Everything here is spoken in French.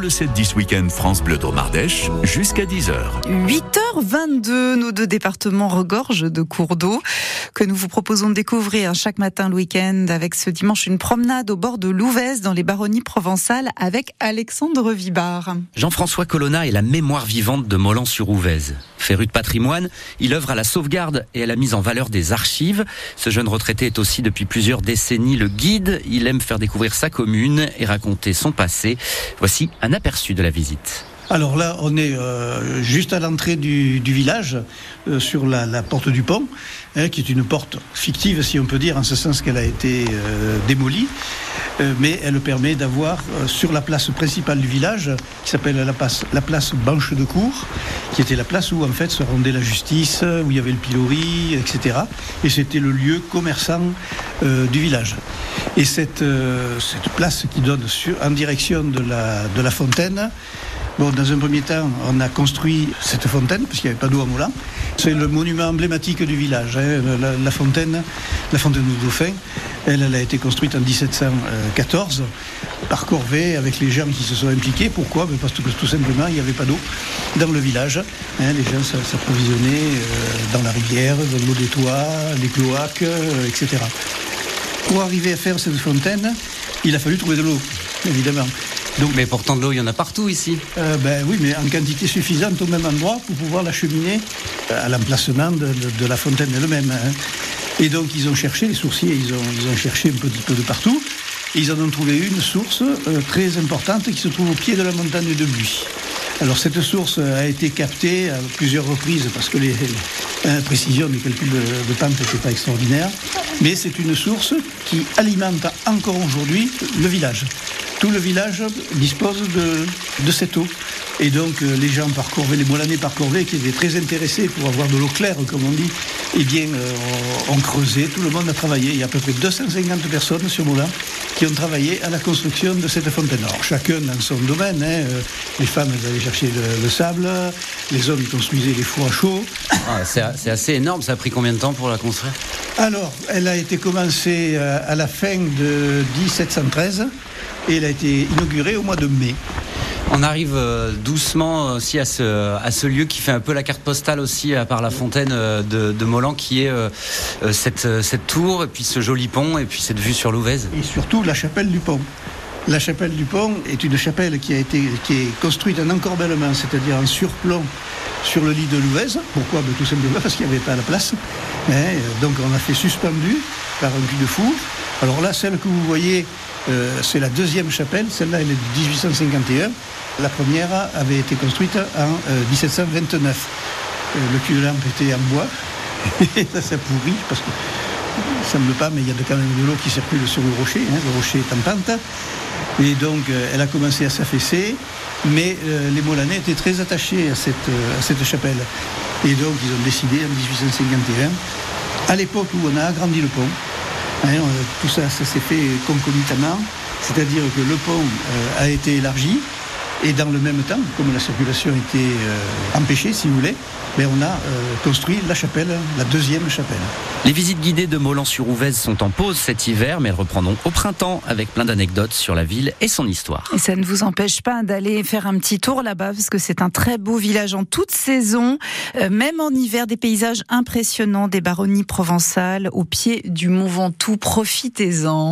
Le 7-10 week-end France Bleu Dromardèche jusqu'à 10h. 8h22, nos deux départements regorgent de cours d'eau que nous vous proposons de découvrir chaque matin le week-end avec ce dimanche une promenade au bord de l'Ouvèze dans les baronnies provençales avec Alexandre Vibard. Jean-François Colonna est la mémoire vivante de Molan-sur-Ouvèze. Féru de patrimoine, il œuvre à la sauvegarde et à la mise en valeur des archives. Ce jeune retraité est aussi depuis plusieurs décennies le guide. Il aime faire découvrir sa commune et raconter son passé. Voici un aperçu de la visite. Alors là, on est euh, juste à l'entrée du, village, euh, sur la, porte du pont, hein, qui est une porte fictive, si on peut dire, en ce sens qu'elle a été euh, démolie, mais elle permet d'avoir sur la place principale du village, qui s'appelle la place, la place Banche de Cour, qui était la place où en fait se rendait la justice, où il y avait le pilori, etc. Et c'était le lieu commerçant du village. Et cette, cette place qui donne en direction de la, de la fontaine, Bon, dans un premier temps, on a construit cette fontaine, parce qu'il n'y avait pas d'eau à Moulin. C'est le monument emblématique du village, hein, la, fontaine, la fontaine du Dauphin. Elle, a été construite en 1714 par Corvée avec les gens qui se sont impliqués. Pourquoi? Ben Parce que tout simplement, il n'y avait pas d'eau dans le village. Hein, les gens s'approvisionnaient euh, dans la rivière, dans l'eau des toits, les cloaques, euh, etc. Pour arriver à faire cette fontaine, il a fallu trouver de l'eau, évidemment. Donc, mais pourtant de l'eau, il y en a partout ici. Euh, ben oui, mais en quantité suffisante au même endroit pour pouvoir l'acheminer à l'emplacement de, la fontaine elle-même. Hein. Et donc ils ont cherché, les sourciers, ils ont, ils ont cherché un petit peu de partout. Et ils en ont trouvé une source euh, très importante qui se trouve au pied de la montagne de Buis. Alors cette source a été captée à plusieurs reprises parce que les, précisions des calculs de, de pente n'étaient pas extraordinaires. Mais c'est une source qui alimente encore aujourd'hui le village tout le village dispose de, cette eau. Et donc euh, les gens par Corvée, les Molanais par Corvée, qui étaient très intéressés pour avoir de l'eau claire, comme on dit, eh bien, euh, ont creusé, tout le monde a travaillé. Il y a à peu près 250 personnes sur Moulin qui ont travaillé à la construction de cette fontaine. Alors chacun dans son domaine. Hein, euh, les femmes elles allaient chercher le, le, sable, les hommes ils construisaient les fours à chaud. Ah, c'est assez énorme, ça a pris combien de temps pour la construire? Alors, elle a été commencée à la fin de 1713 et elle a été inaugurée au mois de mai. On arrive doucement aussi à ce, à lieu qui fait un peu la carte postale aussi par la fontaine de, de Molan qui est cette, tour et puis ce joli pont et puis cette vue sur l'Ouvèze. Et surtout la chapelle du pont. La chapelle du pont est une chapelle qui a été est construite en encorbellement, c'est-à-dire en surplomb sur le lit de l'Ouvèze. Pourquoi? Ben, Tout simplement parce qu'il n'y avait pas la place. Hein, donc on a fait suspendu par un cul de four. Alors là, celle que vous voyez, euh, c'est la deuxième chapelle. Celle-là, elle est de 1851. La première avait été construite en euh, 1729. Euh, le cul de lampe était en bois. Et ça, ça pourrit parce que ça ne semble pas, mais il y a quand même de l'eau qui circule sur le rocher. Hein, le rocher est en pente. Et donc, euh, elle a commencé à s'affaisser. Mais euh, les Molanais étaient très attachés à cette chapelle. Et donc, ils ont décidé en 1851, à l'époque où on a agrandi le pont, Hein, tout ça, ça s'est fait concomitamment, c'est-à-dire que le pont euh, a été élargi et dans le même temps, comme la circulation était euh, empêchée, si vous voulez, mais on a euh, construit la chapelle, la deuxième chapelle. Les visites guidées de Molan-sur-Ouvèze sont en pause cet hiver, mais elles reprendront au printemps avec plein d'anecdotes sur la ville et son histoire. Et ça ne vous empêche pas d'aller faire un petit tour là-bas, parce que c'est un très beau village en toute saison, euh, même en hiver, des paysages impressionnants, des baronnies provençales au pied du Mont Ventoux. Profitez-en.